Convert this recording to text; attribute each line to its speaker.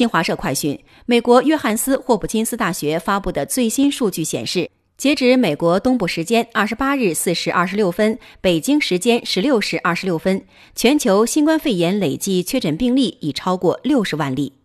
Speaker 1: 新华社快讯美国约翰斯霍普金斯大学发布的最新数据显示截止美国东部时间二十八日四时二十六分北京时间十六时二十六分全球新冠肺炎累计确诊病例已超过六十万例。